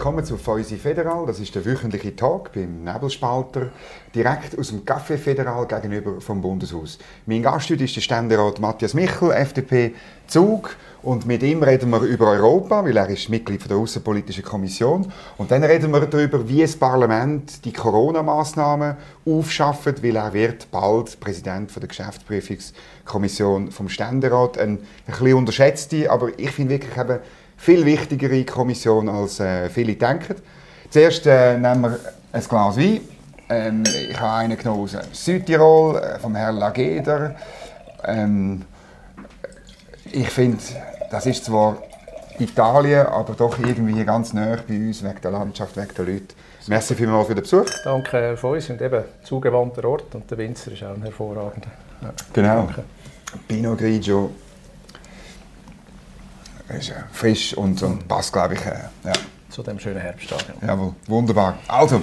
willkommen zu Feusi Federal. Das ist der wöchentliche Talk beim Nebelspalter, direkt aus dem Café Federal gegenüber vom Bundeshaus. Mein Gast heute ist der Ständerat Matthias Michel, FDP Zug. Und mit ihm reden wir über Europa, weil er ist Mitglied der Außenpolitischen Kommission. Und dann reden wir darüber, wie das Parlament die Corona-Maßnahmen aufschafft, weil er wird bald Präsident der Geschäftsprüfungskommission vom Ständerat. Ein, ein bisschen unterschätzte, aber ich finde wirklich eben viel wichtigere Kommission, als äh, viele denken. Zuerst äh, nehmen wir ein Glas Wein. Ähm, ich habe einen genommen aus Südtirol, äh, vom Herrn Lageder. Ähm, ich finde, das ist zwar Italien, aber doch irgendwie ganz nah bei uns, wegen der Landschaft, wegen der Leute. Merci vielmals für den Besuch. Danke Herr Feuss und eben zugewandter Ort und der Winzer ist auch ein hervorragender. Ja. Genau. Danke. Pinot Grigio ist frisch und, und passt, glaube ich, äh, ja. Zu dem schönen Herbsttag. Jawohl, wunderbar. Also,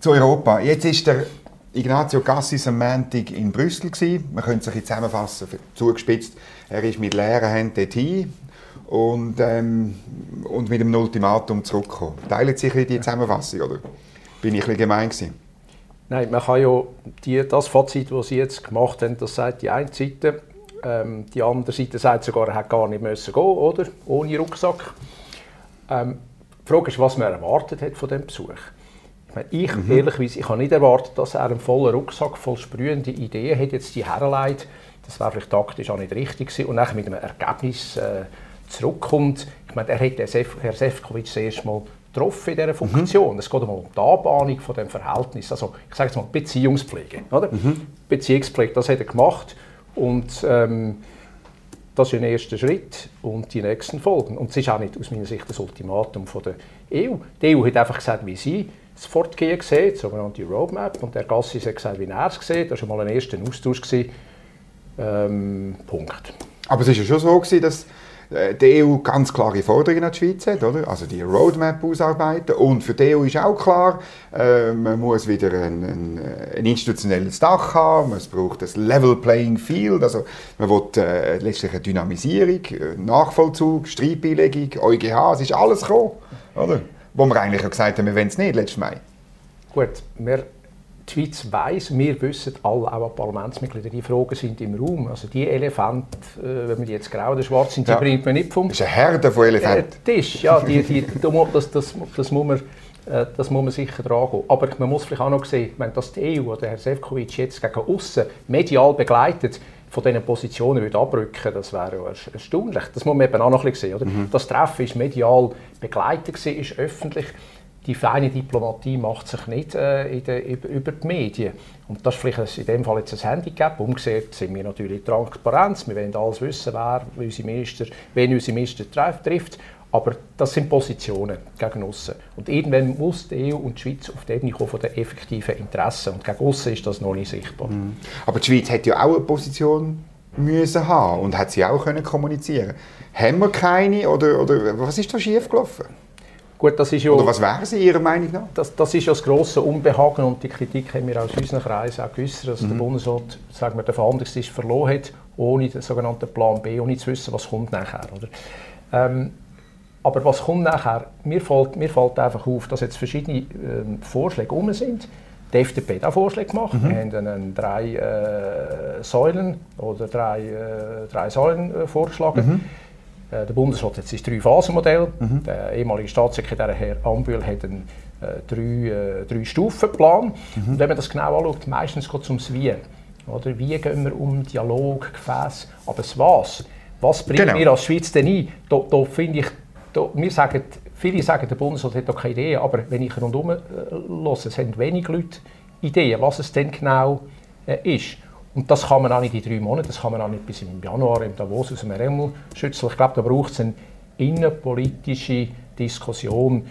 zu Europa. Jetzt ist der Ignazio Cassis am Montag in Brüssel. Gewesen. Man könnte sich zusammenfassen, zugespitzt. Er ist mit leeren Händen dorthin und, ähm, und mit einem Ultimatum zurückgekommen. Teilen Sie sich die Zusammenfassung, oder bin ich ein bisschen gemein gewesen? Nein, man kann ja die, das Fazit, das Sie jetzt gemacht haben, das sagt die eine Seite. Ähm, die andere Seite sagt sogar, er hätte gar nicht müssen gehen, oder? Ohne Rucksack. Ähm, die Frage ist, was man erwartet hat von dem Besuch. Ich, meine, ich mhm. ehrlicherweise, ich habe nicht erwartet, dass er einen vollen Rucksack voll sprühende Ideen hat, jetzt die herleitet. Das wäre vielleicht taktisch auch nicht richtig gewesen. Und dann mit einem Ergebnis äh, zurückkommt. Ich meine, er hat Herr Sefcovic das erste Mal getroffen in dieser Funktion. Mhm. Es geht um die Anbahnung von dem Verhältnis. Also, ich sage jetzt mal Beziehungspflege. Oder? Mhm. Beziehungspflege, das hat er gemacht. Und ähm, das ist ein erster Schritt und die nächsten folgen. Und es ist auch nicht aus meiner Sicht das Ultimatum von der EU. Die EU hat einfach gesagt, wie sie das Fortgehen sieht, die sogenannte Roadmap. Und der Gassis hat gesagt, wie er es sieht. Das war mal ein erster Austausch. Ähm, Punkt. Aber es war ja schon so, gewesen, dass die EU ganz klare Forderungen an die Schweiz hat, oder? also die Roadmap ausarbeiten. Und für die EU ist auch klar, äh, man muss wieder ein, ein, ein, institutionelles Dach haben, es braucht ein Level Playing Field, also man will äh, letztlich eine Dynamisierung, äh, Nachvollzug, Streitbeilegung, EuGH, es ist alles gekommen, oder? Wo wir eigentlich gesagt haben, wir wollen es nicht, letztes Mai. Gut, wir die Schweiz weiss, wir wissen alle, auch Parlamentsmitglieder, die Fragen sind im Raum. Also die Elefanten, äh, wenn man die jetzt grau oder schwarz sind, die ja. bringt man nicht vom... Das ist eine Herde von Elefanten. Äh, Tisch, ja, die, die, das, das, das, muss man, äh, das muss man sicher dran. Aber man muss vielleicht auch noch sehen, wenn das die EU oder Herr Sefcovic jetzt gegen außen medial begleitet, von diesen Positionen würde abrücken, das wäre ja erstaunlich. Das muss man eben auch noch ein bisschen sehen. Oder? Mhm. Das Treffen ist medial begleitet, ist öffentlich die feine Diplomatie macht sich nicht äh, der, über, über, die Medien. Und das ist vielleicht in dem Fall jetzt ein Handicap. Umgekehrt sind wir natürlich Transparenz. Wir wollen alles wissen, wer unsere Minister, wen unsere Minister trifft. Aber das sind Positionen gegen aussen. Und irgendwann muss die EU und die Schweiz auf die Ebene kommen von den effektiven Interessen. Und gegen aussen ist das noch nicht sichtbar. Mhm. Aber die Schweiz hätte ja auch eine Position müssen haben und hat sie auch können kommunizieren. Haben wir keine oder, oder was ist da schiefgelaufen? Gut, das ist ja, Oder was wäre sie Ihrer Meinung nach? Das, das ist ja das grosse Unbehagen und die Kritik haben wir aus unseren Kreisen auch geäußert, dass mhm. der Bundesrat sagen wir, den Verhandlungstisch verloren hat, ohne den sogenannten Plan B, ohne zu wissen, was kommt nachher. Oder? Ähm, aber was kommt nachher? Mir fällt, mir fällt einfach auf, dass jetzt verschiedene ähm, Vorschläge um sind. Die FDP hat auch Vorschläge gemacht. Mhm. Wir haben einen drei äh, Säulen oder drei, äh, drei Säulen äh, vorgeschlagen. Mhm. Äh, der Bundesrat hat sein Drei-Phasen-Modell. Mhm. Der ehemalige Staatssekretär Herr Ambühl hat einen äh, drei, äh, drei Stufenplan. Mhm. wenn man das genau anschaut, meistens geht es ums Wie. Oder? Wie gehen wir um Dialog, Gefäß, aber das Was. Was bringen genau. wir als Schweiz denn ein? Da, da finde ich, da, wir sagen, viele sagen, der Bundesrat hat da keine Idee, aber wenn ich rundherum äh, höre, es haben wenig Leute Ideen, was es denn genau äh, ist. Und das kann man auch nicht in drei Monaten, das kann man auch nicht bis im Januar im Davos aus dem Ärmel schütteln. Ich glaube, da braucht es eine innenpolitische Diskussion.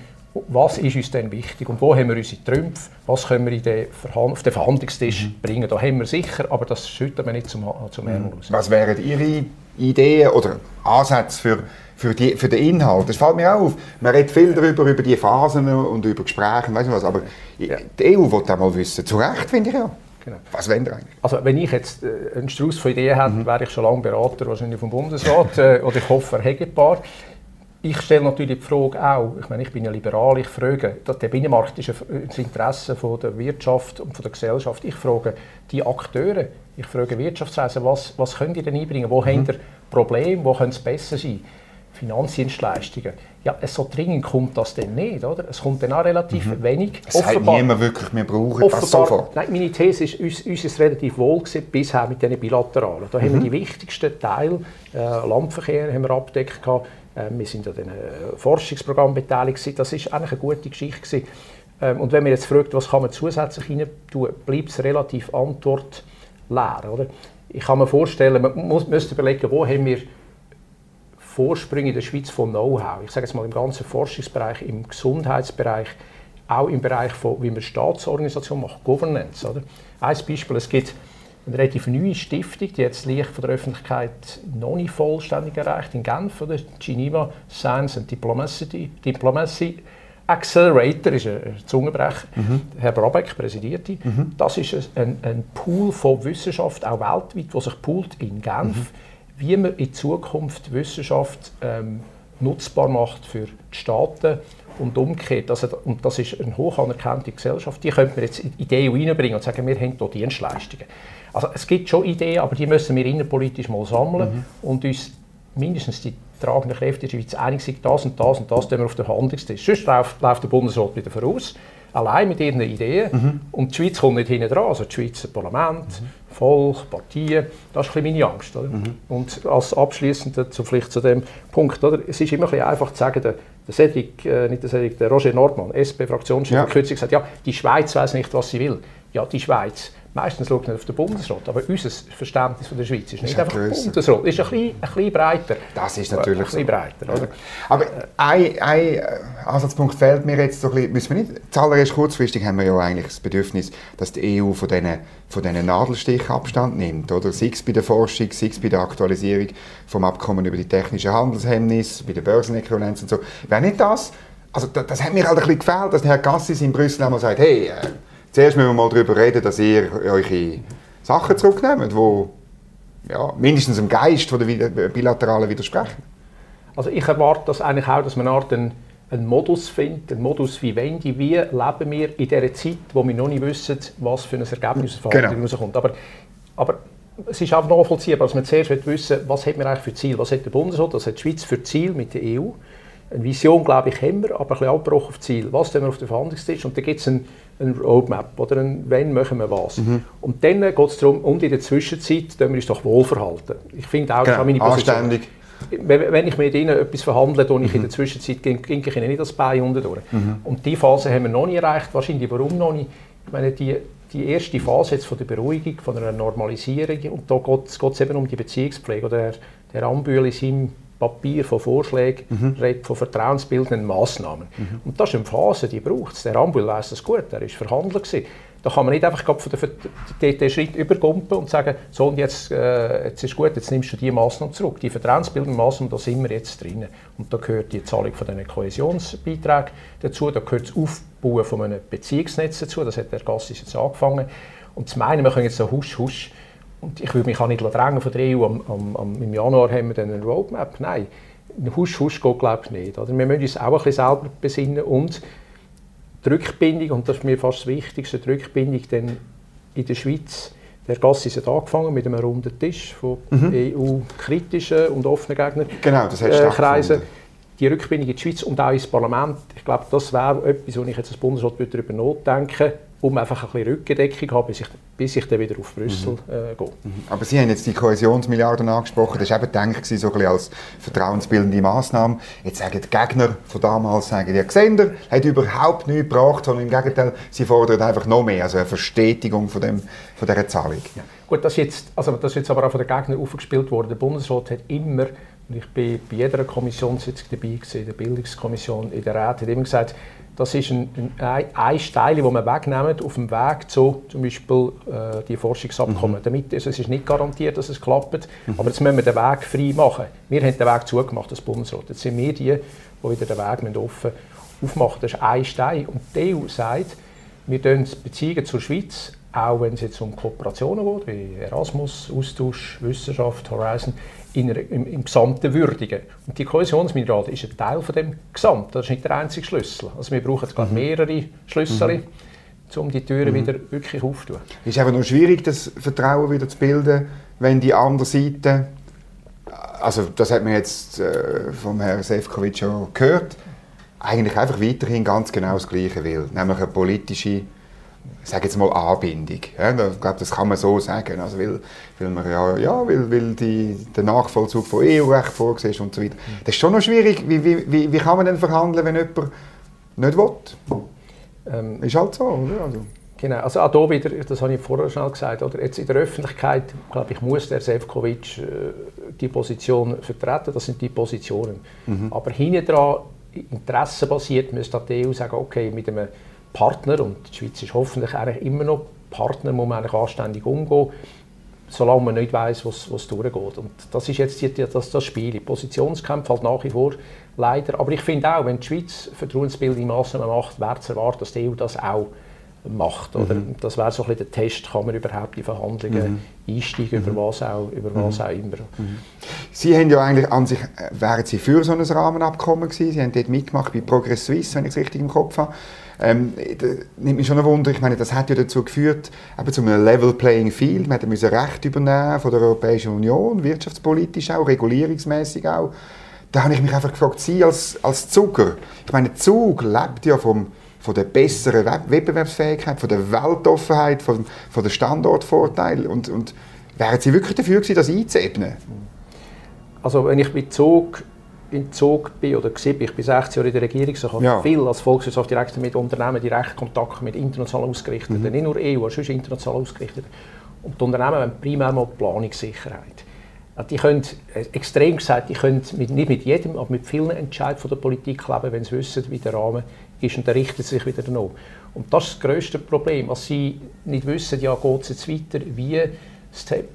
Was ist uns denn wichtig und wo haben wir unsere Trümpfe? Was können wir den auf den Verhandlungstisch mhm. bringen? Da haben wir sicher, aber das schütten wir nicht zum, zum mhm. Ärmel aus. Was wären Ihre Ideen oder Ansätze für, für, die, für den Inhalt? Das fällt mir auf. Man redet viel darüber, über die Phasen und über Gespräche, weißt du was, aber ja. die EU will das mal wissen. Zu Recht, finde ich ja. Genau. Was wollen ihr eigentlich? Also wenn ich jetzt äh, einen Strauß von Ideen hätte, mhm. wäre ich schon lange Berater wahrscheinlich vom Bundesrat äh, oder ich hoffe, er hätte ein paar. ich stelle natürlich die Frage auch, ich meine, ich bin ja liberal, ich frage, der Binnenmarkt ist ein Interesse von der Wirtschaft und von der Gesellschaft. Ich frage die Akteure, ich frage Wirtschaftsweisen, was, was könnt ihr denn einbringen? Wo mhm. habt ihr Probleme? Wo könnte es besser sein? Finanzdienstleistungen. Ja, so dringend kommt das denn nicht, oder? Es kommt dann auch relativ mhm. wenig. Es sagt niemand wirklich, wir brauchen das sofort. Nein, meine These ist, uns, uns ist relativ wohl gewesen, bisher mit diesen Bilateralen. Da mhm. haben wir mhm. die wichtigsten Teile, äh, Landverkehr haben wir abgedeckt, äh, wir sind an den äh, Forschungsprogramm beteiligt, das ist eigentlich eine gute Geschichte gewesen. Ähm, und wenn man jetzt fragt, was kann man zusätzlich rein tun, bleibt es relativ antwortleer, oder? Ich kann mir vorstellen, man muss, müsste überlegen, wo haben wir Vorsprünge in der Schweiz von Know-how. Ich sage jetzt mal im ganzen Forschungsbereich, im Gesundheitsbereich, auch im Bereich von, wie man Staatsorganisation macht, Governance. Oder? Ein Beispiel, es gibt eine relativ neue Stiftung, die jetzt leicht von der Öffentlichkeit noch nicht vollständig erreicht, in Genf, oder? Geneva Science and Diplomacy, Diplomacy Accelerator, ist ein Zungenbrecher, mhm. Herr Brabeck präsidiert die. Mhm. Das ist ein, ein, Pool von Wissenschaft, auch weltweit, der sich poolt in Genf. Mhm wie man in Zukunft Wissenschaft ähm, nutzbar macht für die Staaten und umgekehrt. Also, und das ist eine hoch anerkannte Gesellschaft. Die könnte man jetzt in Ideen reinbringen und sagen, wir haben hier Dienstleistungen. Also es gibt schon Ideen, aber die müssen wir innenpolitisch mal sammeln mhm. und uns mindestens die tragenden Kräfte in der Schweiz einig sind, das und das und das tun wir auf den Verhandlungstisch. Sonst läuft, läuft der Bundesrat wieder voraus allein mit ihren Ideen. Mhm. Und die Schweiz kommt nicht hinten dran. Also das Schweizer Parlament, mhm. Volk, Partien, das ist ein meine Angst. Mhm. Und als abschließender zu, vielleicht zu dem Punkt, oder? es ist immer ein einfach zu sagen, der, der Cedric, äh, nicht der Cedric, der Roger Nordmann, SP-Fraktionschef, ja. hat kürzlich gesagt, ja, die Schweiz weiß nicht, was sie will. Ja, die Schweiz Meistens schaut man auf den Bundesrat, aber unser Verständnis von der Schweiz ist nicht ist einfach grösser. Bundesrat, ist ein bisschen, ein bisschen breiter. Das ist natürlich ein bisschen so. breiter. Oder? Aber ein, ein Ansatzpunkt fehlt mir jetzt so ein bisschen, müssen wir nicht, zuallererst kurzfristig haben wir ja eigentlich das Bedürfnis, dass die EU von diesen, von diesen Nadelstichen Abstand nimmt, oder? Sei es bei der Forschung, sei es bei der Aktualisierung vom Abkommen über die technischen Handelshemmnisse, bei der Börsenäquivalenz und so. Wäre nicht das, also das, das hat mir halt ein bisschen gefällt, dass Herr Gassis in Brüssel einmal sagt, hey, äh, Zuerst müssen wir mal darüber reden, dass ihr eure Sachen zurücknehmt, die ja, mindestens dem Geist von der Bilateralen widersprechen. Also ich erwarte das eigentlich auch, dass man eine Art einen, einen Modus findet, einen Modus wie Wendy, wie leben wir in dieser Zeit, wo wir noch nicht wissen, was für ein Ergebnis aus Verhandlungen genau. rauskommt. Aber, aber es ist einfach nachvollziehbar, dass man zuerst wissen was hat man eigentlich für Ziel, was hat der Bundesrat, was hat die Schweiz für Ziel mit der EU. Eine Vision, glaube ich, haben wir, aber ein bisschen Abbruch auf Ziel. Was tun wir auf den Verhandlungstisch? Und da gibt es einen ein Roadmap oder ein, wenn machen wir was. Mhm. Und dann geht es darum, und in der Zwischenzeit tun wir uns doch wohlverhalten. Ich finde auch, genau. meine Position. Anständig. Wenn ich mit ihnen etwas verhandle, tue ich mhm. in der Zwischenzeit ging ich ihnen nicht das Bein unten durch. Mhm. Und die Phase haben wir noch nicht erreicht. Wahrscheinlich, warum noch nicht? Ich meine, die, die erste Phase jetzt von der Beruhigung, von einer Normalisierung, und da geht es eben um die Beziehungspflege. Oder der, der Ambühl in seinem Papier von Vorschlägen, mhm. redet von vertrauensbildenden Massnahmen. Mhm. Und das ist eine Phase, die braucht es. Der Ambul weiss das gut, er war Verhandler. Gewesen. Da kann man nicht einfach von den Schritt übergumpen und sagen, so und jetzt, äh, jetzt ist gut, jetzt nimmst du diese Massnahmen zurück. Die vertrauensbildenden Massnahmen, da sind wir jetzt drin. Und da gehört die Zahlung von diesen Kohäsionsbeiträgen dazu, da gehört das Aufbauen von einem Beziehungsnetz dazu, das hat der Gassis jetzt angefangen. Und zu meinen, wir können jetzt so husch, husch und ich würde mich auch nicht drängen von der EU, am, am, am, im Januar haben wir dann eine Roadmap. Nein, husch, husch geht glaube ich nicht. Oder? Wir müssen uns auch ein bisschen selber besinnen und die Rückbindung, und das ist mir fast das Wichtigste, die Rückbindung dann in der Schweiz, der Gass ist angefangen mit einem runden Tisch von mhm. EU-kritischen und offenen Gegnern. Genau, das hat äh, Kreisen. Die Rückbindung in die Schweiz und auch ins Parlament, ich glaube, das wäre etwas, wo ich jetzt als Bundesrat darüber nachdenken um einfach ein bisschen Rückendeckung haben, bis ich, bis ich dann wieder auf Brüssel mhm. äh, gehe. Mhm. Aber Sie haben jetzt die Kohäsionsmilliarden angesprochen, das war eben gedacht, so ein als vertrauensbildende Maßnahme. Jetzt sagen die Gegner von damals, sagen, der Gesender hat überhaupt nichts gebracht, sondern im Gegenteil, sie fordern einfach noch mehr, also eine Verstetigung von, dem, von dieser Zahlung. Ja. Gut, das ist, jetzt, also das ist jetzt aber auch von den Gegnern aufgespielt worden. Der Bundesrat hat immer, und ich bin bei jeder Kommissionssitzung dabei gewesen, der Bildungskommission, in der Rat, hat immer gesagt, das ist ein, ein, ein Stein, das man wegnehmen auf dem Weg zu zum Beispiel äh, die Forschungsabkommen. Mhm. Damit, also es ist nicht garantiert, dass es klappt, mhm. aber jetzt müssen wir den Weg frei machen. Wir haben den Weg zugemacht, das Bundesrat. Jetzt sind wir die, die wieder den Weg offen aufmachen Das ist ein Stein. Und die EU sagt, wir die Beziehungen zur Schweiz auch wenn es jetzt um Kooperationen geht, wie Erasmus, Austausch, Wissenschaft, Horizon, in einer, im, im Gesamten würdigen. Und die Kohäsionsminerale ist ein Teil von dem Gesamt. Das ist nicht der einzige Schlüssel. Also wir brauchen mhm. mehrere Schlüssel, mhm. um die Türen mhm. wieder wirklich aufzutun. Es ist einfach nur schwierig, das Vertrauen wieder zu bilden, wenn die andere Seite, also das hat man jetzt äh, vom Herrn Sefcovic schon gehört, eigentlich einfach weiterhin ganz genau das Gleiche will, nämlich eine politische ich sage jetzt mal Anbindung. Ja, ich glaube, das kann man so sagen. Also weil, weil man ja, ja weil, weil die, der Nachvollzug von EU-Recht vorgesehen ist und so weiter. Das ist schon noch schwierig. Wie, wie, wie, wie kann man denn verhandeln, wenn jemand nicht will? Ähm, ist halt so, oder? Also. Genau, also auch hier wieder, das habe ich vorher schon gesagt, oder jetzt in der Öffentlichkeit, glaube ich, muss der Sefcovic äh, die Position vertreten, das sind die Positionen. Mhm. Aber hinten dran, interessenbasiert, müsste die EU sagen, okay, mit einem Partner, und die Schweiz ist hoffentlich eigentlich immer noch Partner, muss man eigentlich anständig umgehen, solange man nicht weiß, was, was durchgeht. Und das ist jetzt die, das, das Spiel. Die Positionskämpfe halt nach wie vor leider. Aber ich finde auch, wenn die Schweiz vertrauensbildende Massnahmen macht, wäre zu erwarten, dass die EU das auch macht. Oder? Mhm. Das wäre so ein bisschen der Test, kann man überhaupt in Verhandlungen mhm. einsteigen, über mhm. was auch, über was mhm. auch immer. Mhm. Sie haben ja eigentlich an sich, wären Sie für so ein Rahmenabkommen gewesen, Sie haben dort mitgemacht bei Progress Suisse, wenn ich es richtig im Kopf habe. Ähm, das nimmt mich schon ein Wunder, ich meine, das hat ja dazu geführt, eben zu einem Level Playing Field, man musste Recht übernehmen von der Europäischen Union, wirtschaftspolitisch auch, regulierungsmäßig auch. Da habe ich mich einfach gefragt, Sie als, als Zucker, ich meine, Zug lebt ja vom, von der besseren Wettbewerbsfähigkeit, von der Weltoffenheit, von, von der Standortvorteil und, und wären Sie wirklich dafür gewesen, das einzuebnen? Also wenn ich mit Zug in Zug bin oder war, ich bin 16 Jahre in der Regierung, ich habe ja. viel als Volkswirtschaftsdirektor mit Unternehmen direkt Kontakt mit international ausgerichteten, mhm. nicht nur EU, sondern international ausgerichtet. Und die Unternehmen haben primär mal Planungssicherheit. Die können, äh, extrem gesagt, die können mit, nicht mit jedem, aber mit vielen Entscheidungen der Politik leben, wenn sie wissen, wie der Rahmen ist und dann richten sie sich wieder danach. Und das ist das grösste Problem, was sie nicht wissen, ja, geht es jetzt weiter, wie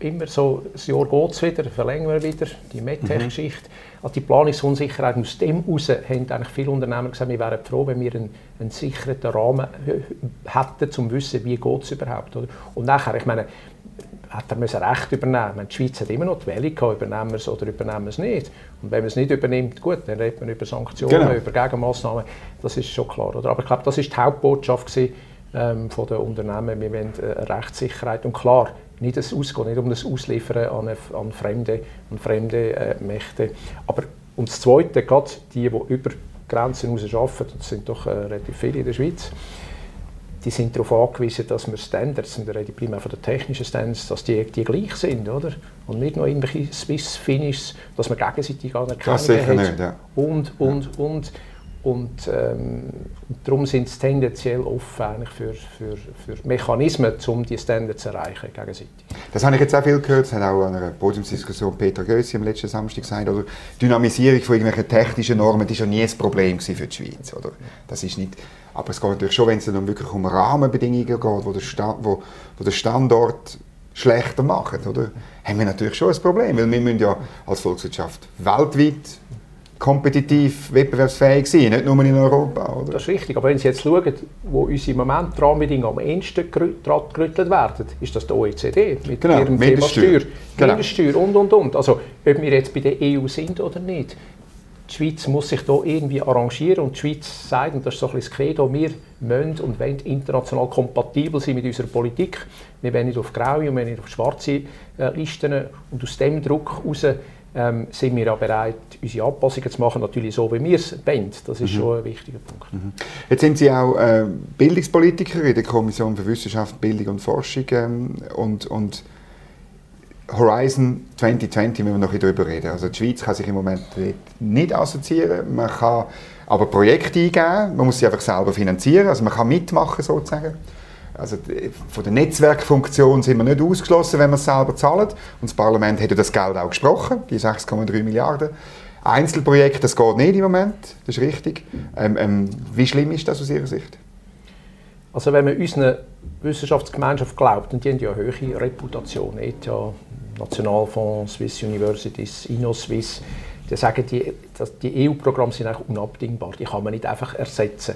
immer so, das Jahr geht es wieder, verlängern wir wieder, die MedTech-Geschichte. Mhm. Also die Planungsunsicherheit, aus dem heraus haben eigentlich viele Unternehmen gesagt, wir wären froh, wenn wir einen, einen sicheren Rahmen hätten, um zu wissen, wie geht es überhaupt. Oder? Und nachher, ich meine, hat er müssen Recht übernehmen. Die Schweiz hat immer noch die Wahl übernehmen wir es oder übernehmen wir es nicht. Und wenn man es nicht übernimmt, gut, dann redet man über Sanktionen, genau. über Gegenmaßnahmen, das ist schon klar. Oder? Aber ich glaube, das ist die Hauptbotschaft gewesen, ähm, von den Unternehmen. Wir wollen äh, Rechtssicherheit und klar, nicht das Ausgehen, nicht um das Ausliefern an, an fremde, an fremde äh, Mächte. Aber und das Zweite, gerade die, die über Grenzen hinaus arbeiten, das sind doch äh, relativ viele in der Schweiz, die sind darauf angewiesen, dass wir Standards, und da rede ich primär von den technischen Standards, dass die, die gleich sind, oder? Und nicht nur irgendwelche Swiss Finishes, dass man gegenseitig anerkennen hat. ja. Und, und, ja. und. Und ähm, darum sind sie tendenziell offen für, für, für Mechanismen, um diese Standards zu erreichen gegenseitig. Das habe ich jetzt auch viel gehört, das hat auch an einer Podiumsdiskussion Peter Gössi am letzten Samstag gesagt, oder Dynamisierung von irgendwelchen technischen Normen, war ja nie ein Problem für die Schweiz. Oder? Das ist nicht, aber es geht natürlich schon, wenn es dann wirklich um Rahmenbedingungen geht, wo der, Sta wo, wo der Standort schlechter machen, oder? haben wir natürlich schon ein Problem, weil wir müssen ja als Volkswirtschaft weltweit kompetitiv, wettbewerbsfähig sein, nicht nur in Europa. Oder? Das ist richtig, aber wenn Sie jetzt schauen, wo unsere im Moment Rahmenbedingungen am ehesten gerüttelt werden, ist das die OECD mit genau, ihrem Thema Steuer, genau. Mindeststeuer und, und, und. Also, ob wir jetzt bei der EU sind oder nicht, die Schweiz muss sich da irgendwie arrangieren und die Schweiz sagt, und das ist so ein bisschen das Credo, wir müssen und wollen international kompatibel sein mit unserer Politik. Wir wollen nicht auf graue und wir wollen nicht auf schwarze äh, Listen und aus dem Druck heraus ähm, sind wir auch bereit, unsere Anpassungen zu machen, natürlich so, wie wir es wollen. Das ist mhm. schon ein wichtiger Punkt. Mhm. Jetzt sind Sie auch äh, Bildungspolitiker in der Kommission für Wissenschaft, Bildung und Forschung ähm, und, und Horizon 2020 müssen wir noch darüber reden. Also die Schweiz kann sich im Moment nicht assoziieren, man kann aber Projekte eingeben, man muss sie einfach selber finanzieren, also man kann mitmachen sozusagen. Also von der Netzwerkfunktion sind wir nicht ausgeschlossen, wenn wir es selber zahlen. Und das Parlament hätte das Geld auch gesprochen, die 6,3 Milliarden. Einzelprojekte, das geht nicht im Moment, das ist richtig. Ähm, ähm, wie schlimm ist das aus Ihrer Sicht? Also wenn man unserer Wissenschaftsgemeinschaft glaubt, und die haben ja eine hohe Reputation, ETH, Nationalfonds, Swiss Universities, InnoSwiss, die sagen, die, die EU-Programme sind eigentlich unabdingbar, die kann man nicht einfach ersetzen.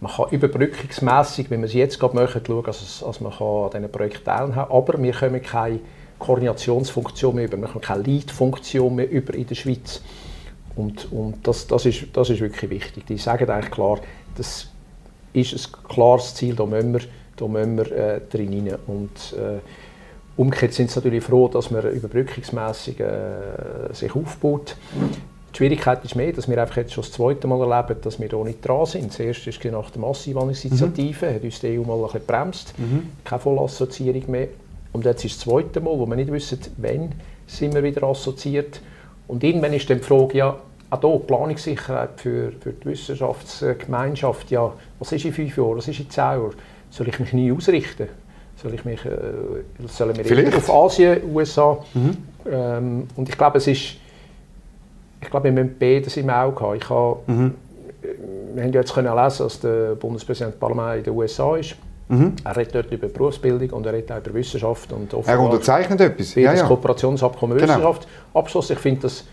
Man kann überbrückungsmässig, wie wir es jetzt gerade machen, schauen, dass, dass man an diesen Projekten teilnehmen kann. Aber wir können keine Koordinationsfunktion mehr über, wir haben keine Lead-Funktion mehr über in der Schweiz. Und, und das, das, ist, das ist wirklich wichtig. Die sagen eigentlich klar, das ist ein klares Ziel, da müssen wir, da müssen wir äh, drin rein. Und, äh, umgekehrt sind sie natürlich froh, dass man überbrückungsmässig äh, sich aufbaut. Die Schwierigkeit ist mehr, dass wir einfach jetzt schon das zweite Mal erleben, dass wir da nicht dran sind. Das erste ist nach der Masseneinwanderungsinitiative, mhm. hat uns die EU mal ein bisschen gebremst, mhm. keine Vollassoziierung mehr. Und jetzt ist das zweite Mal, wo wir nicht wissen, wann sind wir wieder assoziiert. Und irgendwann ist dann die Frage, ja, auch hier Planungssicherheit für, für die Wissenschaftsgemeinschaft, ja, was ist in fünf Jahren, was ist in zehn Jahren? Soll ich mich nie ausrichten? Soll ich mich, äh, sollen wir auf Asien, USA? Mhm. Ähm, und ich glaube, es ist ich glaube, wir müssen beides im Auge haben. Ich habe, mhm. Wir haben ja jetzt können lesen, dass der Bundespräsident Parlament in den USA ist. Mhm. Er redet dort über Berufsbildung und er redet auch über Wissenschaft. Und er unterzeichnet etwas. Ja, ja. Kooperationsabkommen genau. Wissenschaft. Abschluss, ich finde das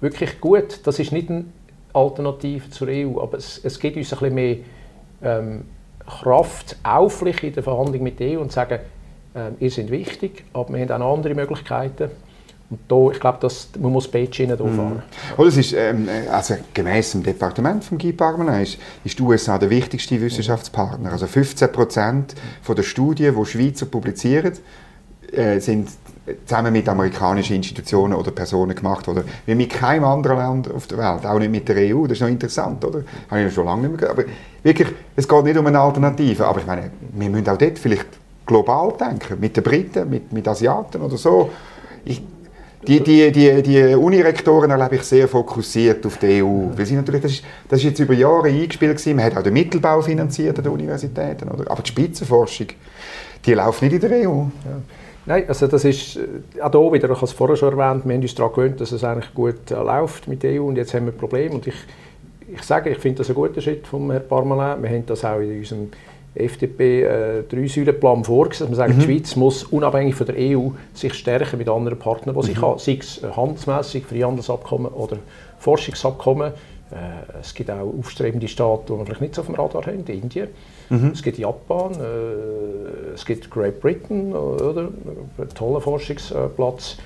wirklich gut. Das ist nicht eine Alternative zur EU, aber es, es gibt uns ein bisschen mehr ähm, Kraft, auflich in der Verhandlung mit der EU und sagen, äh, ihr seid wichtig, aber wir haben auch andere Möglichkeiten. Und da, ich glaube, dass, man muss beide Schienen hier fahren. Mhm. Es ist, ähm, also gemäss dem Departement von Guy Parmelin ist, ist die USA der wichtigste Wissenschaftspartner. Also 15 Prozent der Studien, die Schweizer publizieren, äh, sind zusammen mit amerikanischen Institutionen oder Personen gemacht oder wie mit keinem anderen Land auf der Welt, auch nicht mit der EU. Das ist noch interessant, oder? Habe ich schon lange nicht mehr gehört. Aber wirklich, es geht nicht um eine Alternative. Aber ich meine, wir müssen auch dort vielleicht global denken, mit den Briten, mit, mit Asiaten oder so. Ich, die, die, die, die Unirektoren erlebe ich sehr fokussiert auf die EU. Weil sie natürlich, das, ist, das ist jetzt über Jahre eingespielt gewesen. Man hat auch den Mittelbau finanziert an den Universitäten. Oder? Aber die Spitzenforschung, die läuft nicht in der EU. Ja. Nein, also das ist äh, auch hier wieder, ich habe es vorher schon erwähnt, wir haben uns daran gewöhnt, dass es eigentlich gut äh, läuft mit der EU und jetzt haben wir ein Problem. Und ich, ich sage, ich finde das ein guter Schritt von Herrn Parmelin. Wir haben das auch in unserem FDP äh, vorgesehen. Man sagt, mhm. die Schweiz muss unabhängig von der EU sich stärken mit anderen Partnern, die mhm. sie kann, sei es handelsmässig, Freihandelsabkommen oder Forschungsabkommen. Äh, es gibt auch aufstrebende Staaten, die wir vielleicht nicht so auf dem Radar haben, Indien. Mhm. Es gibt Japan, äh, es gibt Great Britain, oder? ein toller Forschungsplatz.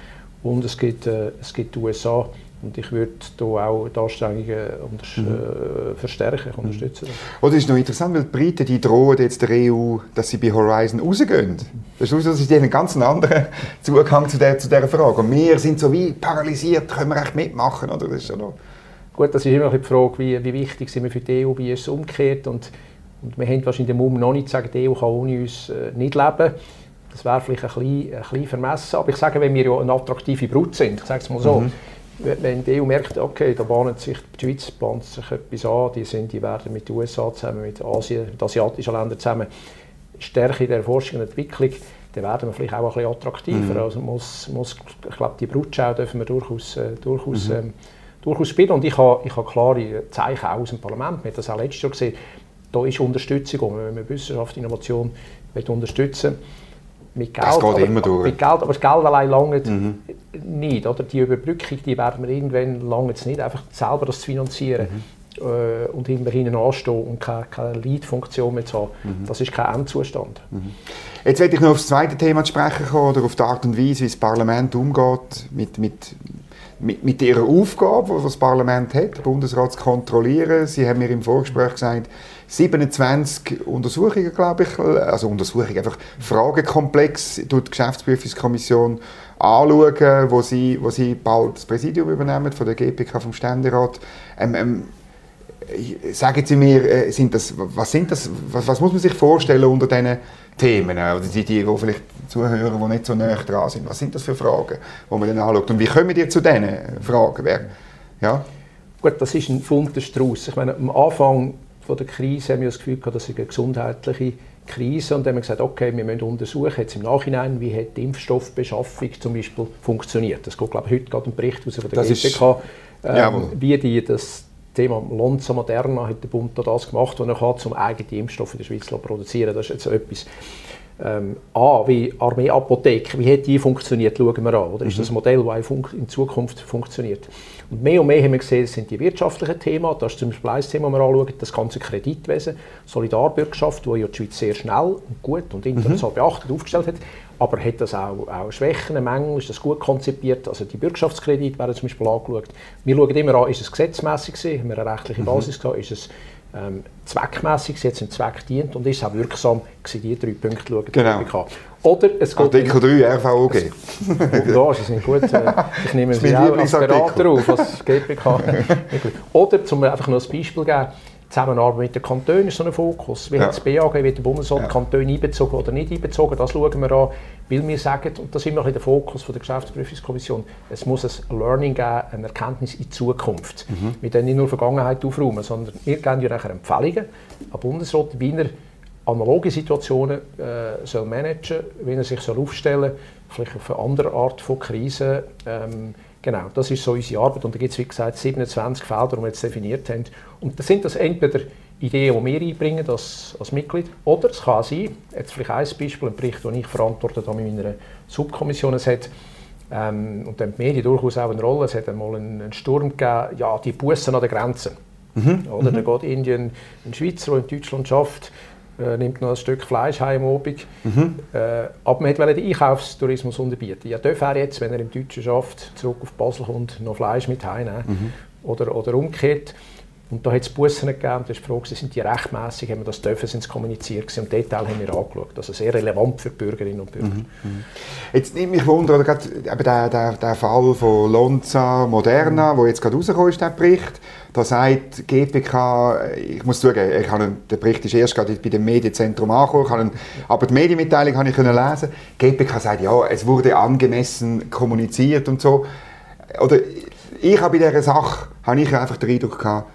Und es gibt, äh, es gibt die USA. Und ich würde hier auch die Anstrengungen mhm. äh, verstärken, mhm. unterstützen. Oh, das ist noch interessant, weil die Briten die drohen jetzt der EU, dass sie bei Horizon rausgehen. Das ist, das ist ein ganz anderer Zugang zu, der, zu dieser Frage. Und wir sind so wie paralysiert, können wir echt mitmachen? Oder? Das ist ja noch Gut, das ist immer die Frage, wie, wie wichtig sind wir für die EU, wie ist es umgekehrt. Und, und wir haben wahrscheinlich den Mumm noch nicht zu sagen, die EU kann ohne uns äh, nicht leben. Das wäre vielleicht ein bisschen, ein bisschen vermessen. Aber ich sage, wenn wir ja eine attraktive Brut sind, ich sage es mal so, mhm wenn die EU merkt, okay, da bahnt sich die Schweiz bahnt sich etwas an, die, sind, die werden mit den USA zusammen, mit Asien, mit asiatischen Ländern zusammen stärker in der Forschung und Entwicklung, dann werden wir vielleicht auch ein bisschen attraktiver. Mhm. Also muss, muss, ich glaube, die Brutschau dürfen wir durchaus, äh, durchaus, mhm. ähm, durchaus spielen. Und ich habe, ich habe klare Zeichen auch aus dem Parlament. Wir haben das auch letztes Jahr gesehen. Da ist Unterstützung, wenn wir Wissenschaft, Innovation unterstützen mit Geld. Das geht aber, immer durch. Mit Geld, aber das Geld allein lange mhm. nicht. Oder? Die Überbrückung die werden wir irgendwann lange nicht, einfach selber das zu finanzieren. Mhm. Äh, und immer hinten anstehen und keine, keine Lead-Funktion mehr zu haben. Mhm. Das ist kein Endzustand. Mhm. Jetzt werde ich noch auf das zweite Thema zu sprechen kommen, oder auf die Art und Weise, wie das Parlament umgeht mit, mit, mit, mit ihrer Aufgabe, die das Parlament hat, den Bundesrat zu kontrollieren. Sie haben mir im Vorgespräch gesagt, 27 Untersuchungen, glaube ich, also Untersuchungen, einfach Fragekomplex durch die Geschäftsprüfungskommission anschauen, wo sie, wo sie bald das Präsidium übernehmen von der GPK vom Ständerat. Ähm, ähm, sagen Sie mir, äh, sind das, was, sind das, was, was, muss man sich vorstellen unter diesen Themen? Oder die, die, die vielleicht zuhören, die nicht so näher dran sind. Was sind das für Fragen, die man dann anschaut? Und wie kommen ihr zu diesen Fragen? Ja? Gut, das ist ein bunter Strauß. Ich meine, am Anfang von der Krise haben wir das Gefühl gehabt, das ist eine gesundheitliche Krise. Und dann haben wir gesagt, okay, wir müssen untersuchen jetzt im Nachhinein, wie hat die Impfstoffbeschaffung zum Beispiel funktioniert. Das geht, glaube ich, heute gerade ein Bericht aus von der GPK, ähm, wie die das Thema Lonza Moderna hat der Bund da das gemacht, was er kann, um eigene Impfstoffe in der Schweiz zu produzieren. Das ist jetzt etwas. ähm, A, wie Armeeapotheke, wie hat die funktioniert, schauen wir an. Oder ist das ein Modell, das in Zukunft funktioniert? Und mehr und mehr haben wir gesehen, das sind die wirtschaftlichen Themen. Das ist zum Beispiel ein Thema, das wir anschauen, das ganze Kreditwesen, Solidarbürgschaft, wo ja die Schweiz sehr schnell und gut und international mhm. beachtet aufgestellt hat. Aber hat das auch, auch Schwächen, Mängel, ist das gut konzipiert? Also die Bürgschaftskredite werden zum Beispiel angeschaut. Wir schauen immer an, ist es gesetzmäßig gewesen, haben wir eine rechtliche mhm. Basis mhm. gehabt, ist es ähm, zweckmässig, jetzt im Zweck dient und ist es auch wirksam gewesen, die drei Punkte schauen. Genau. Oder es geht Artikel 3 RVOG. ja, sie sind gut. Äh, ich nehme sie auch als Berater auf, als GPK. Oder, um einfach noch ein Beispiel zu geben, Zusammenarbeit mit den Kantonen ist so ein Fokus. Wie ja. hat das BAG, wie der Bundesrat ja. Kantone einbezogen oder nicht einbezogen, das schauen wir an. Weil wir sagen, und das ist immer der Fokus von der Geschäftsprüfungskommission, es muss ein Learning geben, eine Erkenntnis in Zukunft. Mhm. Wir können nicht nur Vergangenheit aufräumen, sondern wir geben ja nachher Empfehlungen an Bundesrat, wie er analoge Situationen äh, soll managen, wie er sich soll aufstellen soll, vielleicht auf eine andere Art von Krise. Ähm, genau, das ist so unsere Arbeit und da gibt es wie gesagt 27 Felder, die wir jetzt definiert haben. Und das sind das entweder Ideen, die wir einbringen als, als Mitglied, oder es kann sein, jetzt vielleicht ein Beispiel, ein Bericht, den ich verantwortet habe mit meiner Subkommission, es hat ähm, und dann die Medien durchaus auch eine Rolle, es hat einmal einen, einen Sturm gegeben, ja, die Bussen an der Grenze. Mhm. Oder, mhm. Da geht Indien, ein Schweizer, der in Deutschland schafft, äh, nimmt noch ein Stück Fleisch heim Abend. Mhm. Äh, aber man wollte den Einkaufstourismus unterbieten. Ja, darf er jetzt, wenn er im Deutschen schafft, zurück auf Basel kommt, noch Fleisch mit heimnehmen. Mhm. Oder, oder umgekehrt. Und da hat es Bussen gegeben und da ist die Frage, sind die rechtmäßig, haben wir das dürfen, sind es kommuniziert gewesen. Und Detail haben wir angeschaut. Also sehr relevant für die Bürgerinnen und Bürger. Mhm. mhm. Jetzt nimmt mich Wunder, oder gerade der, der, der Fall von Lonza Moderna, mhm. wo jetzt gerade rausgekommen ist, der Bericht, da sagt GPK, ich muss zugeben, ich habe, der Bericht ist erst gerade bei dem Medienzentrum angekommen, aber die Medienmitteilung habe ich können lesen. GPK sagt, ja, es wurde angemessen kommuniziert und so. Oder ich habe bei dieser Sache habe ich einfach den Eindruck gehabt,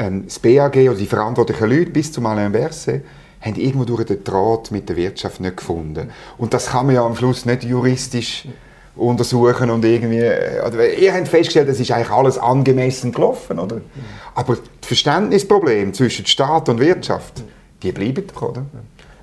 ähm, das BAG oder die verantwortlichen Leute bis zum Alain Berset haben irgendwo durch den Draht mit der Wirtschaft nicht gefunden. Und das kann man ja am Schluss nicht juristisch untersuchen und irgendwie, oder ihr habt festgestellt, es ist eigentlich alles angemessen gelaufen, oder? Aber das Verständnisproblem zwischen Staat und Wirtschaft, die bleiben doch, oder?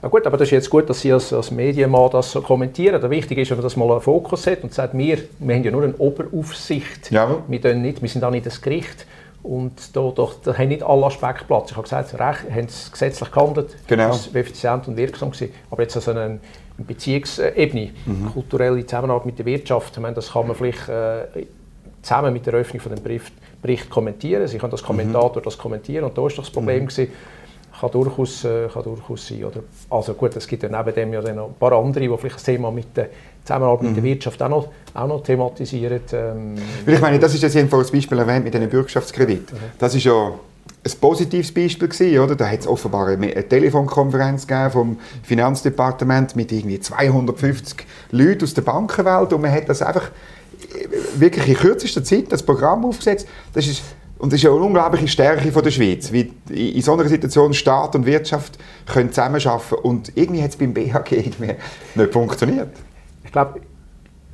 Ja gut, aber das ist jetzt gut, dass Sie als, als Medienmann das so kommentieren. Wichtig ist, wenn man das mal einen Fokus hat und sagt, wir, wir haben ja nur eine Oberaufsicht. Ja. Wir, nicht, wir sind auch nicht das Gericht. Und da, da, da haben nicht alle Aspekte Platz. Ich habe gesagt, Recht, haben es gesetzlich gehandelt, genau. es war effizient und wirksam gewesen. Aber jetzt also eine, Beziehungsebene, mhm. kulturelle Zusammenarbeit mit der Wirtschaft, ich meine, das kann man vielleicht äh, zusammen mit der Eröffnung von dem Bericht, Bericht kommentieren. Sie können als Kommentator mhm. das kommentieren und da war doch das Problem mhm. gewesen, kann durchaus, äh, kann durchaus sein. Oder? Also gut, es gibt ja neben dem ja noch ein paar andere, die vielleicht das Thema mit der Zusammenarbeit mhm. mit der mhm. Wirtschaft auch noch, auch noch thematisieren. Ähm, ich meine, das ist jetzt jedenfalls das Beispiel erwähnt mit einem Bürgschaftskredit. Mhm. Das ist ja ein positives Beispiel gewesen, oder? Da hat es offenbar eine, eine Telefonkonferenz gegeben vom Finanzdepartement mit irgendwie 250 Leuten aus der Bankenwelt und man hat das einfach äh, wirklich in kürzester Zeit das Programm aufgesetzt. Das ist und das ist ja eine unglaubliche Stärke von der Schweiz, wie in so einer Situation Staat und Wirtschaft können zusammenarbeiten und irgendwie hat es beim BHG irgendwie nicht funktioniert. Ich glaube,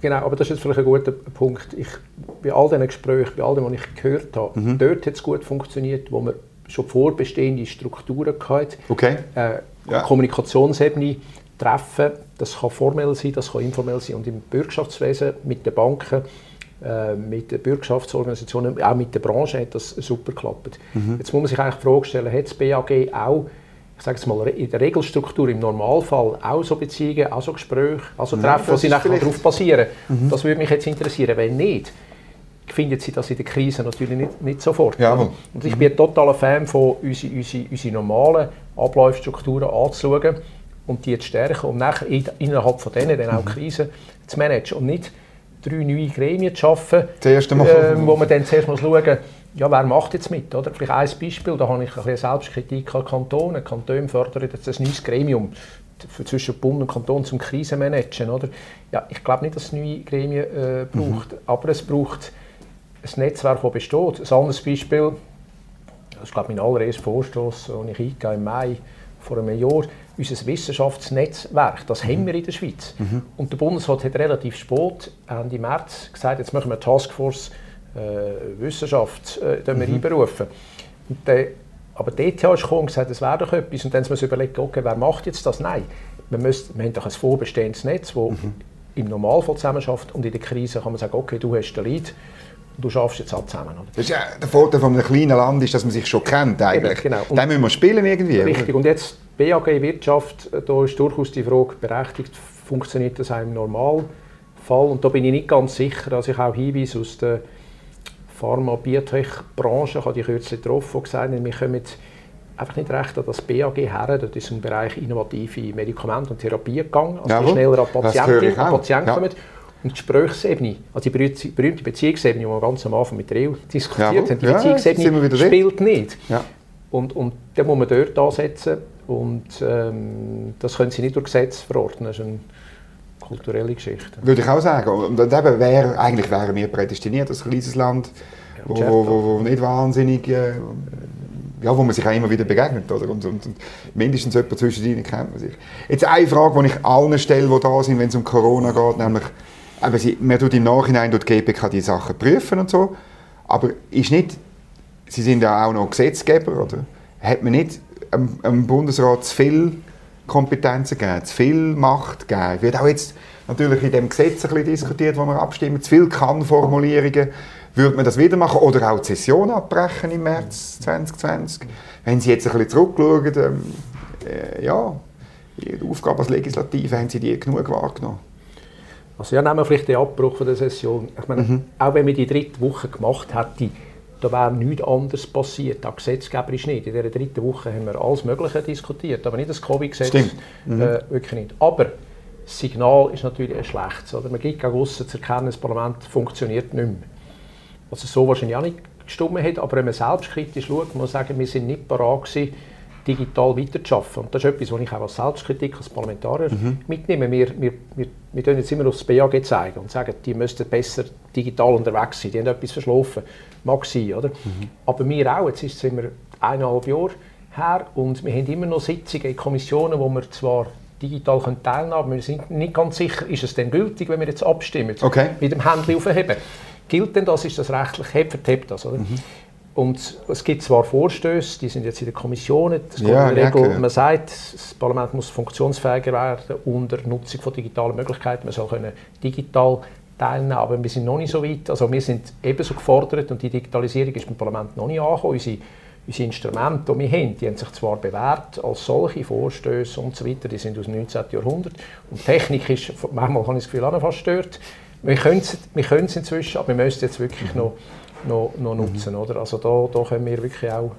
genau, aber das ist jetzt vielleicht ein guter Punkt. Ich, bei all diesen Gesprächen, bei all dem, was ich gehört habe, mhm. dort hat es gut funktioniert, wo man schon vorbestehende Strukturen hatte. Okay. Äh, ja. Kommunikationsebene treffen, das kann formell sein, das kann informell sein. Und im Bürgschaftswesen mit den Banken mit den Bürgschaftsorganisationen, auch mit der Branche hat das super geklappt. Mhm. Jetzt muss man sich eigentlich die Frage stellen, hat das BAG auch ich sage es mal, in der Regelstruktur im Normalfall auch so Beziehungen, auch so Gespräche, also Treffen, ja, die nachher darauf basieren. Mhm. Das würde mich jetzt interessieren. Wenn nicht, findet sie das in der Krise natürlich nicht, nicht sofort. Ja, und ich bin ein totaler Fan von unseren unsere, unsere normalen Ablaufstrukturen anzuschauen und die zu stärken, um nachher innerhalb von denen dann auch mhm. Krisen zu managen und nicht drei neue Gremien zu schaffen, äh, wo man dann zuerst muss schauen ja, wer macht jetzt mit? Oder? Vielleicht ein Beispiel, da habe ich ein bisschen Selbstkritik an Kantone. Kantone fördern jetzt ein neues Gremium zwischen Bund und Kanton zum Krisenmanagen. Oder? Ja, ich glaube nicht, dass es neue Gremien äh, braucht, mhm. aber es braucht ein Netzwerk, das besteht. Ein anderes Beispiel, das ist glaube ich mein allererster Vorstoß, den ich im Mai vor einem Jahr, unser Wissenschaftsnetzwerk, das mhm. haben wir in der Schweiz. Mhm. Und der Bundesrat hat relativ spät, Ende März, gesagt, jetzt machen wir eine Taskforce äh, Wissenschaft äh, mhm. einberufen. Und der Aber die ETH ist gekommen und gesagt, das wäre doch etwas. Und dann muss man sich überlegen, okay, wer macht jetzt das? Nein. Wir, müssen, wir haben doch ein vorbestehendes Netz, das mhm. im Normalfall zusammenarbeitet. Und in der Krise kann man sagen, okay, du hast den Lead, du schaffst jetzt auch zusammen. Oder? Das ist ja, der Vorteil von einem kleinen Land ist, dass man sich schon kennt eigentlich. Eben, genau. Den müssen wir spielen irgendwie. Richtig. Oder? Und jetzt BAG Wirtschaft, äh, da ist durchaus die Frage berechtigt, funktioniert das auch im Normalfall? Und da bin ich nicht ganz sicher, dass ich auch Hinweise aus der Pharma-Biotech-Branche, ich habe die kürzlich getroffen, gesagt, wir kommen einfach nicht recht an das BAG her. Das ist im Bereich innovative Medikamente und Therapie gegangen. Also ja, schneller an Patienten, an Patienten ja. kommen. Und die Gesprächsebene, also die berühmte Beziehungsebene, die wir ganz am Anfang mit der EU diskutiert ja, haben, die Beziehungsebene ja, spielt nicht. Ja. Und, und da muss man dort ansetzen und ähm, das können Sie nicht durch Gesetz verordnen. Das ist eine kulturelle Geschichte. Würde ich auch sagen. Und eben wär, eigentlich wären wir prädestiniert als kleines Land, wo, wo, wo, wo, nicht wahnsinnig... Äh, ja, wo man sich auch immer wieder begegnet. Oder? Und, und, und mindestens jemand zwischen ihnen kennt man sich. Jetzt eine Frage, die ich allen stelle, die da sind, wenn es um Corona geht, nämlich, eben, sie, man tut im Nachhinein die GPK die Sachen prüfen und so, aber ist nicht, Sie sind ja auch noch Gesetzgeber, oder? Hat man nicht dem, Bundesrat zu viel Kompetenzen gegeben, zu viel Macht gegeben? Wird auch jetzt natürlich in dem Gesetz ein bisschen diskutiert, wo wir abstimmen, zu viel Kann-Formulierungen. Würde man das wieder machen oder auch die Session abbrechen im März 2020? Wenn Sie jetzt ein bisschen zurückschauen, ähm, äh, ja, die Aufgabe als Legislative, haben Sie die genug wahrgenommen? Also ja, nehmen wir vielleicht den Abbruch von der Session. Ich meine, mhm. auch wenn wir die dritte Woche gemacht hätten, da wäre nichts anderes passiert. Auch gesetzgeberisch nicht. In dieser dritten Woche haben wir alles Mögliche diskutiert, aber nicht das Covid-Gesetz. Mhm. Äh, wirklich nicht. Aber das Signal ist natürlich ein schlechtes. Oder? Man gibt gegen aussen zu erkennen, das Parlament funktioniert nicht mehr. Was es so wahrscheinlich auch nicht gestimmt hat, aber wenn man selbstkritisch schaut, muss man sagen, wir sind nicht bereit gewesen, digital weiterzuarbeiten. Und das ist etwas, was ich auch als Selbstkritik als Parlamentarier mhm. mitnehme. Wir, wir, wir, wir jetzt immer aufs BAG zeigen und sagen, die müssten besser digital unterwegs sein, die haben etwas verschlafen. Mag sein, oder? Mhm. Aber wir auch, jetzt ist es immer eineinhalb Jahre her und wir haben immer noch Sitzungen in Kommissionen, wo wir zwar digital teilnehmen können, aber wir sind nicht ganz sicher, ist es denn gültig, wenn wir jetzt abstimmen, okay. mit dem Handy aufheben. Gilt denn das, ist das rechtlich, hebt, vertippt das, oder? Mhm. Und es gibt zwar Vorstöße, die sind jetzt in der Kommission, das ja, in der Regel, man sagt, das Parlament muss funktionsfähiger werden unter Nutzung von digitalen Möglichkeiten, man soll können digital teilnehmen, aber wir sind noch nicht so weit, also wir sind ebenso gefordert und die Digitalisierung ist beim Parlament noch nicht angekommen. Unsere, unsere Instrumente, die wir haben, die haben sich zwar bewährt als solche Vorstöße und so weiter, die sind aus dem 19. Jahrhundert und Technik ist, manchmal habe ich das Gefühl, fast stört. Wir können es inzwischen, aber wir müssen jetzt wirklich noch noch, noch nutzen. Mhm. Oder? Also da, da können wir wirklich auch,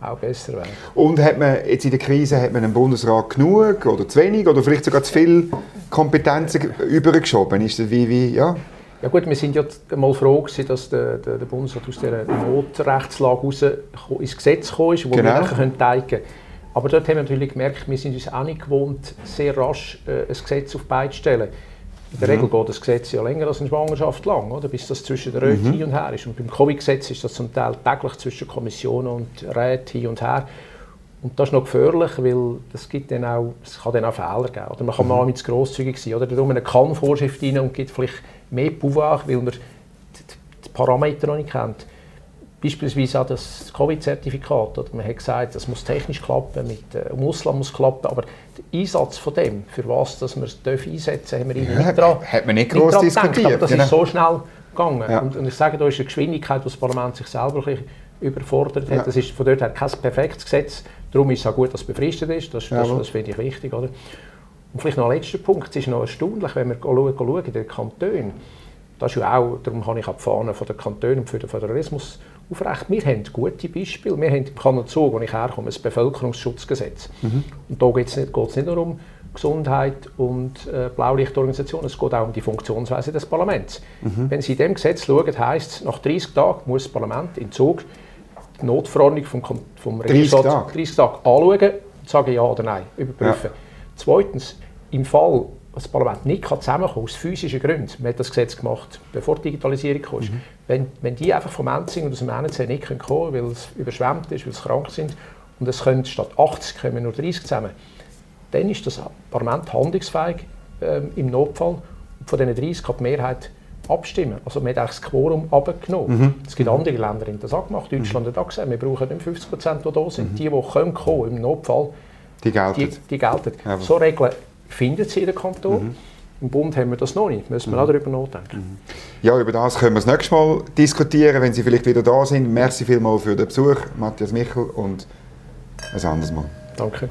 auch besser werden. Und hat man jetzt in der Krise hat man im Bundesrat genug oder zu wenig oder vielleicht sogar zu viel Kompetenzen übergeschoben? Ist das wie, wie, ja? Ja gut, wir sind ja mal froh gewesen, dass der, der, der Bundesrat aus dieser Notrechtslage raus ins Gesetz gekommen ist, wo genau. wir können zeigen können. Aber dort haben wir natürlich gemerkt, wir sind uns auch nicht gewohnt, sehr rasch äh, ein Gesetz auf beide zu stellen. In der mhm. Regel geht das Gesetz ja länger als eine Schwangerschaft lang, oder? bis das zwischen den Räten mhm. hin und her ist. Und beim Covid-Gesetz ist das zum Teil täglich zwischen Kommissionen und Räten hin und her. Und das ist noch gefährlich, weil das gibt dann auch, es kann dann auch Fehler geben. Oder man kann mhm. mal mit grosszügig sein. Oder darum eine Kann-Vorschrift rein und gibt vielleicht mehr Pouvoir, weil man die Parameter noch nicht kennt beispielsweise auch das Covid-Zertifikat. Man hat gesagt, das muss technisch klappen, mit äh, Ausland muss klappen, aber der Einsatz von dem, für was dass wir es einsetzen haben wir ihnen nicht dran Hat man nicht groß diskutiert. aber das genau. ist so schnell gegangen. Ja. Und, und, ich sage, da ist eine Geschwindigkeit, die das Parlament sich selber ein überfordert hat. Ja. Das ist von dort her kein perfektes Gesetz. Darum ist es auch gut, dass es befristet ist. Das, das, das finde ich wichtig. Oder? Und vielleicht noch ein letzter Punkt. Es ist noch erstaunlich, wenn wir schauen, in den Kantonen. Das ist ja auch, darum habe ich auch die Fahne von den Kantonen für den Föderalismus aufrecht. Wir haben gute Beispiele. Wir haben im Kanton Zug, wo ich herkomme, ein Bevölkerungsschutzgesetz. Mhm. Und da geht es nicht, nicht nur um Gesundheit und äh, Blaulichtorganisationen, es geht auch um die Funktionsweise des Parlaments. Mhm. Wenn Sie in diesem Gesetz schauen, heisst es, nach 30 Tagen muss das Parlament in Zug die Notverordnung vom, vom 30 Tage. 30 Tage anschauen und sagen ja oder nein, überprüfen. Ja. Zweitens, im Fall das Parlament nicht kann zusammenkommen aus physischen Gründen, man hat das Gesetz gemacht, bevor die Digitalisierung kam, mhm. wenn, wenn die einfach vom Enzing und aus dem NC nicht können kommen weil es überschwemmt ist, weil sie krank sind und es können statt 80 kommen nur 30 zusammen, dann ist das Parlament handlungsfähig ähm, im Notfall und von diesen 30 kann die Mehrheit abstimmen. Also man hat eigentlich das Quorum abgenommen. Mhm. Es gibt andere Länder, die das auch gemacht Deutschland mhm. hat auch gesagt, wir brauchen nicht 50 Prozent, die da sind. Mhm. Die, die können kommen, im Notfall, die gelten. Die, die gelten. So Regeln findet sie in den Kanton. Mhm. Im Bund haben wir das noch nicht, müssen wir mhm. auch darüber nachdenken. Mhm. Ja, über das können wir das nächste Mal diskutieren, wenn Sie vielleicht wieder da sind. Merci vielmals für den Besuch, Matthias Michel, und ein anderes Mal. Danke.